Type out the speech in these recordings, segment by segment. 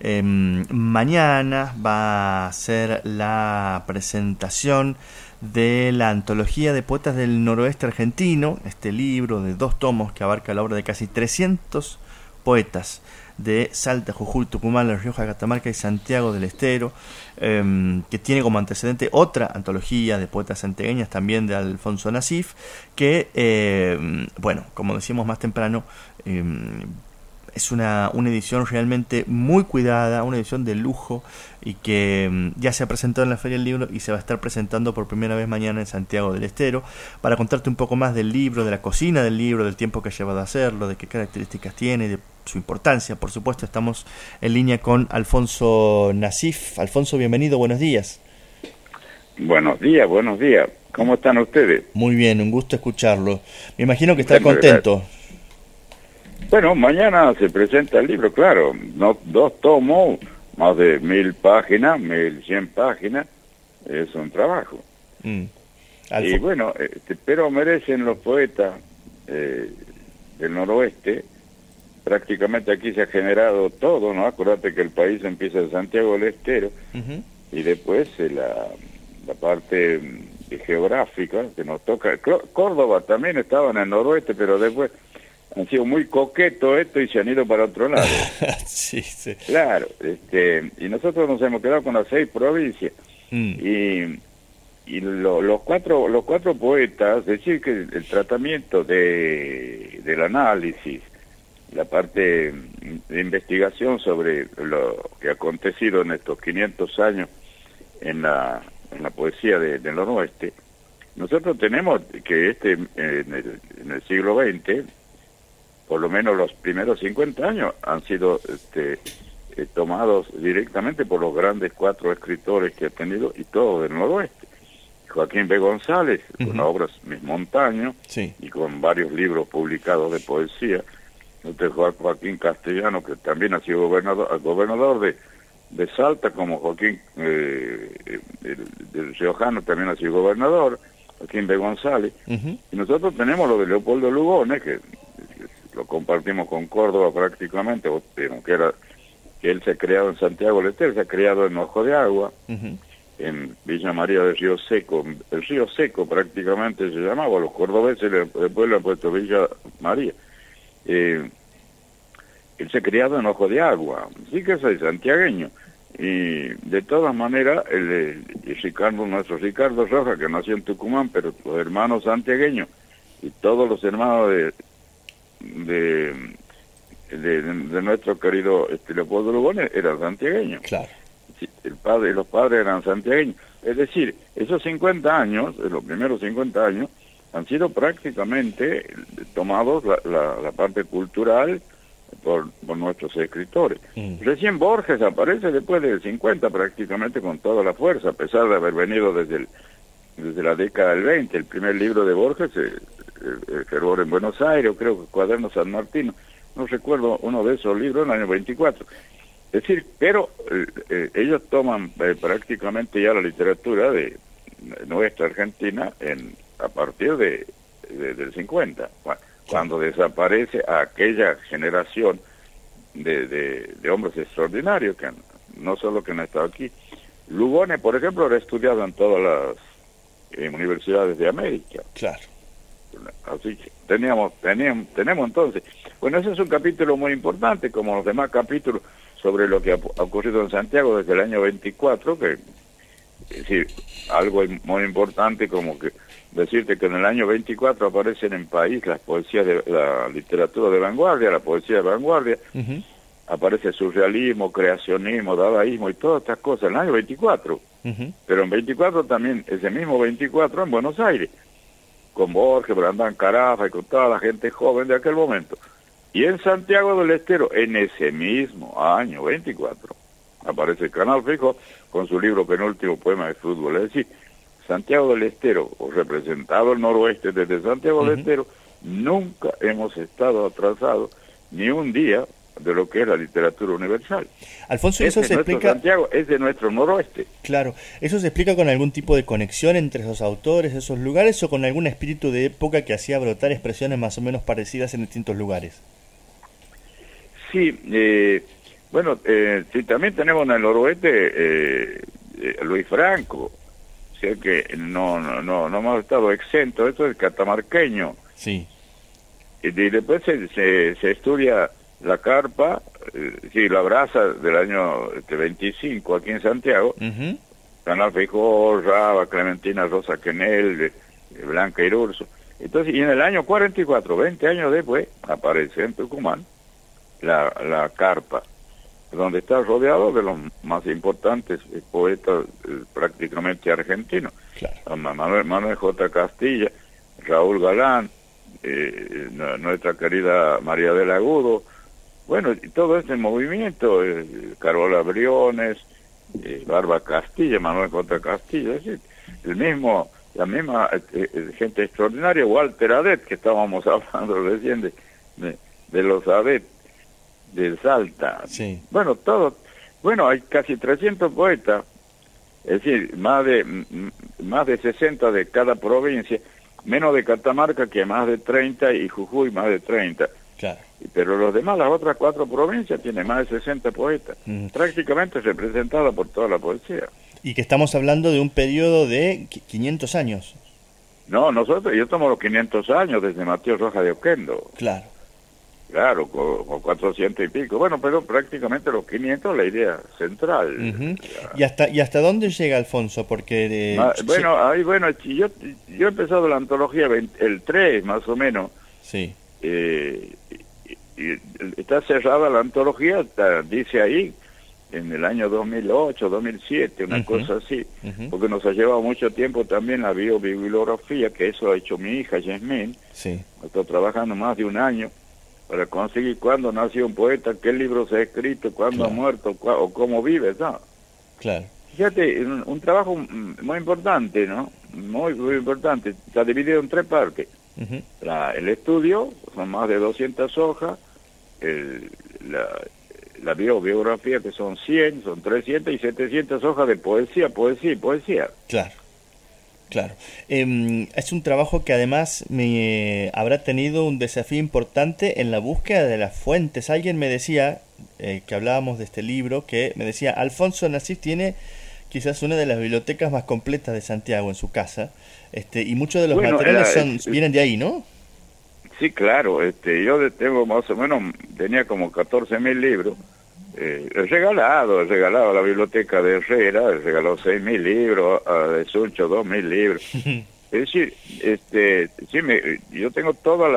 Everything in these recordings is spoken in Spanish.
Em, mañana va a ser la presentación de la antología de poetas del noroeste argentino, este libro de dos tomos que abarca la obra de casi 300 poetas de Salta, Jujuy, Tucumán, La Rioja, Catamarca y Santiago del Estero, em, que tiene como antecedente otra antología de poetas santiagueñas también de Alfonso Nasif, que, em, bueno, como decíamos más temprano, es una, una edición realmente muy cuidada, una edición de lujo y que mm, ya se ha presentado en la Feria del Libro y se va a estar presentando por primera vez mañana en Santiago del Estero para contarte un poco más del libro, de la cocina del libro, del tiempo que ha llevado a hacerlo, de qué características tiene, de su importancia. Por supuesto, estamos en línea con Alfonso Nasif. Alfonso, bienvenido, buenos días. Buenos días, buenos días. ¿Cómo están ustedes? Muy bien, un gusto escucharlo. Me imagino que está contento. Bueno, mañana se presenta el libro, claro, no, dos tomos, más de mil páginas, mil cien páginas, es un trabajo. Mm. Y bueno, este, pero merecen los poetas eh, del noroeste, prácticamente aquí se ha generado todo, ¿no? Acuérdate que el país empieza en Santiago del Estero y después eh, la, la parte mm, geográfica que nos toca. Córdoba también estaba en el noroeste, pero después han sido muy coquetos esto y se han ido para otro lado. sí, sí. Claro, este, y nosotros nos hemos quedado con las seis provincias. Mm. Y, y los cuatro los cuatro poetas, decir que el tratamiento de, del análisis, la parte de investigación sobre lo que ha acontecido en estos 500 años en la, en la poesía de, del noroeste, nosotros tenemos que este en el, en el siglo XX por lo menos los primeros 50 años han sido este, eh, tomados directamente por los grandes cuatro escritores que ha tenido y todo del noroeste. Joaquín B. González, con obras Mis Montaños y con varios libros publicados de poesía. Usted Joaquín Castellano, que también ha sido gobernador, gobernador de, de Salta, como Joaquín eh, del Riojano también ha sido gobernador, Joaquín B. González. Y nosotros tenemos lo de Leopoldo Lugones, que lo compartimos con Córdoba prácticamente, que era que él se ha creado en Santiago del Estero, se ha criado en Ojo de Agua, en Villa María del Río Seco, el Río Seco prácticamente se llamaba, los cordobeses después le han puesto Villa María. Eh, él se ha criado en Ojo de Agua, sí que soy santiagueño. Y de todas maneras, el, el, Ricardo, nuestro Ricardo Roja, que nació en Tucumán, pero los hermanos santiagueños y todos los hermanos de, de, de, nuestro querido este, Leopoldo Lugones era santiagueño. Claro. El padre, los padres eran santiagueños. Es decir, esos 50 años, los primeros 50 años, han sido prácticamente tomados la, la, parte cultural por, por nuestros escritores. Mm. Recién Borges aparece después del 50 prácticamente con toda la fuerza, a pesar de haber venido desde, el, desde la década del 20. El primer libro de Borges eh, el, fervor en Buenos Aires, creo que Cuaderno San Martino, no recuerdo uno de esos libros en el año 24. Es decir, pero eh, eh, ellos toman eh, prácticamente ya la literatura de nuestra Argentina en a partir de, del 50, cuando desaparece aquella generación de, de, hombres extraordinarios que no solo que han estado aquí. Lugones, por ejemplo, ha estudiado en todas las universidades de América. Claro. Así que teníamos, teníamos, tenemos entonces. Bueno, ese es un capítulo muy importante, como los demás capítulos sobre lo que ha, ocurrido en Santiago desde el año 24, que es decir, algo muy importante como que decirte que en el año 24 aparecen en país las poesías de la literatura de vanguardia, la poesía de vanguardia, aparece surrealismo, creacionismo, dadaísmo y todas estas cosas en el año 24. Pero en 24 también, ese mismo 24 en Buenos Aires con Borges, Brandán Carafa y con toda la gente joven de aquel momento. Y en Santiago del Estero, en ese mismo año 24, aparece el Canal Fijo con su libro penúltimo poema de fútbol. Es decir, Santiago del Estero, o representado el noroeste desde Santiago del Estero, nunca hemos estado atrasados ni un día de lo que es la literatura universal. Alfonso, eso se explica. Santiago es de nuestro noroeste. Claro, ¿eso se explica con algún tipo de conexión entre esos autores, esos lugares, o con algún espíritu de época que hacía brotar expresiones más o menos parecidas en distintos lugares? Sí, eh, Bueno, eh, sí, también tenemos en el noroeste eh, eh, Luis Franco, o sea que no, no, no, no hemos estado exentos, esto es catamarqueño. Sí. Y, después se, se, estudia la carpa, eh, sí, la brasa del año este, 25 aquí en Santiago, uh Canal Raba, Clementina Rosa Quenel, Blanca Irurso. Entonces, y en el año 44, 20 años después, aparece en Tucumán la, la carpa donde está rodeado de los más importantes poetas eh, prácticamente argentinos. Manuel, Manuel, J. Castilla, Raúl Galán, eh, nuestra querida María del Agudo, bueno, y todo este movimiento, eh, Carola Briones, eh, Barba Castilla, Manuel J. Castilla, es decir, el mismo, la misma gente extraordinaria, Walter Adet, que estábamos hablando recién de, de, de los Adet, de Salta. Sí. Bueno, todo. Bueno, hay casi 300 poetas, es decir, más de más de 60 de cada provincia, menos de Catamarca que más de 30 y Jujuy más de 30. Claro. Pero los demás, las otras cuatro provincias, tienen más de 60 poetas, prácticamente representada por toda la poesía. Y que estamos hablando de un periodo de 500 años. No, nosotros, yo tomo los 500 años desde Mateo Roja de Oquendo. Claro. Claro, con, 400 y pico. Bueno, pero prácticamente los 500 la idea central. ¿Y hasta y hasta dónde llega Alfonso? Porque bueno, ahí bueno, yo yo he empezado la antología el 3 más o menos. Sí. Eh, y, está cerrada la antología, dice ahí en el año 2008, 2007, una cosa así, porque nos ha llevado mucho tiempo también la biobibliografía, que eso ha hecho mi hija, Yasmín. Sí. Está trabajando más de un año para conseguir cuándo nació un poeta, qué libro se ha escrito, cuándo ha muerto o cómo vive, ¿no? Claro. Fíjate, un, trabajo muy importante, ¿no? Muy, muy importante. Está dividido en tres partes. la, el estudio, son más de 200 hojas, el, la, la biografía que son 100, son 300 y 700 hojas de poesía, poesía y poesía. Claro. Claro. Em, es un trabajo que además me habrá tenido un desafío importante en la búsqueda de las fuentes. Alguien me decía, eh, que hablábamos de este libro, que me decía, Alfonso Nasif tiene quizás una de las bibliotecas más completas de Santiago en su casa, este, y muchos de los materiales son, vienen de ahí, ¿no? Sí, claro. Este, yo tengo más o menos, tenía como 14 mil libros eh, he regalado, he regalado a la biblioteca de Herrera, he regalado seis mil libros, a de Suncho dos mil libros. es decir, este, sí, me, yo tengo todos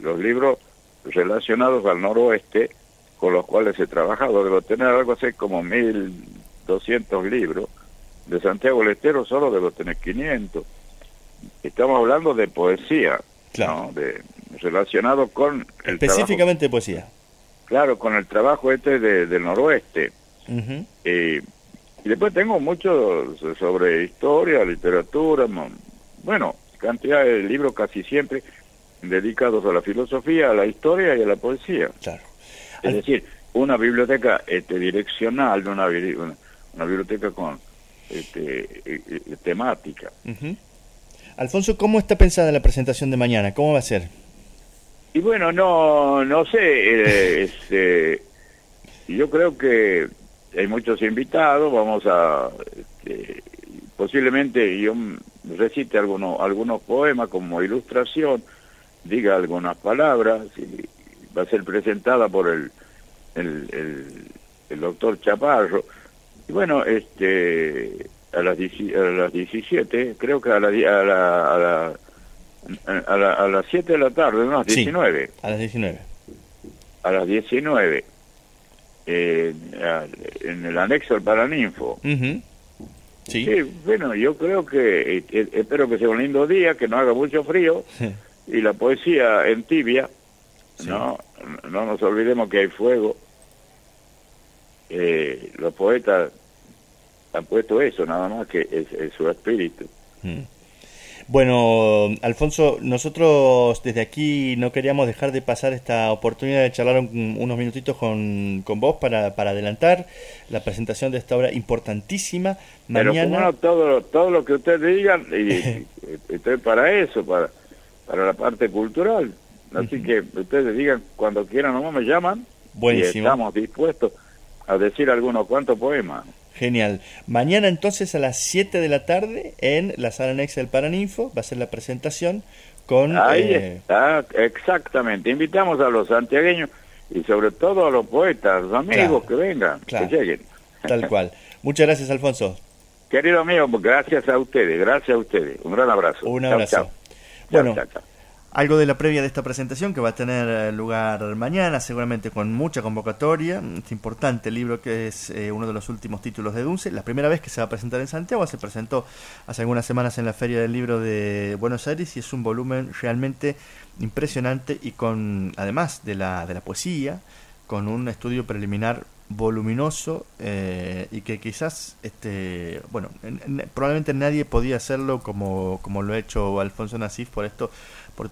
los libros relacionados al noroeste con los cuales he trabajado. Debo tener algo así como mil doscientos libros. De Santiago del Estero solo debo tener 500. Estamos hablando de poesía, claro. de, relacionado con... Específicamente poesía claro, con el trabajo este del noroeste. y después tengo mucho sobre historia, literatura, bueno, cantidad de libros casi siempre dedicados a la filosofía, a la historia y a la poesía. Claro. Es decir, una biblioteca este, direccional, una, una, biblioteca con este, eh, eh, temática. Alfonso, ¿cómo está pensada la presentación de mañana? ¿Cómo va a ser? Y bueno, no, no sé, eh, este, yo creo que hay muchos invitados, vamos a, este, posiblemente yo recite algunos, algunos poemas como ilustración, diga algunas palabras, y va a ser presentada por el, el, el, doctor Chaparro. Y bueno, este, a las, a las 17, creo que a la, a la, a la a, a las 7 de la tarde, ¿no? 19. a las 19. A las 19. Eh, en el anexo al Paraninfo. sí. Bueno, yo creo que, eh, eh, espero que sea un lindo día, que no haga mucho frío, y la poesía en tibia, ¿no? No nos olvidemos que hay fuego. los poetas han puesto eso, nada más que es, su espíritu. Mm. Bueno, Alfonso, nosotros desde aquí no queríamos dejar de pasar esta oportunidad de charlar unos minutitos con, con vos para, para adelantar la presentación de esta obra importantísima. Mañana... Pero todo, todo lo que ustedes digan, y, estoy para eso, para, para la parte cultural. Así que ustedes digan cuando quieran, nomás me llaman Buenísimo. Y estamos dispuestos a decir algunos cuantos poemas. Genial. Mañana entonces a las 7 de la tarde en la sala anexa del Paraninfo va a ser la presentación con... Ahí eh, está, exactamente. Invitamos a los santiagueños y sobre todo a los poetas, los amigos que vengan, que lleguen. Tal cual. Muchas gracias, Alfonso. Querido amigo, gracias a ustedes, gracias a ustedes. Un gran abrazo. Un abrazo. Bueno, algo de la previa de esta presentación que va a tener eh, lugar mañana, seguramente con mucha convocatoria. Es importante libro que es eh, uno de los últimos títulos de Dunce. La primera vez que se va a presentar en Santiago, se presentó hace algunas semanas en la Feria del Libro de Buenos Aires y es un volumen realmente impresionante y con, además de la, de la poesía, con un estudio preliminar voluminoso eh, y que quizás este bueno probablemente nadie podía hacerlo como, como lo ha hecho Alfonso Nasif por esto por,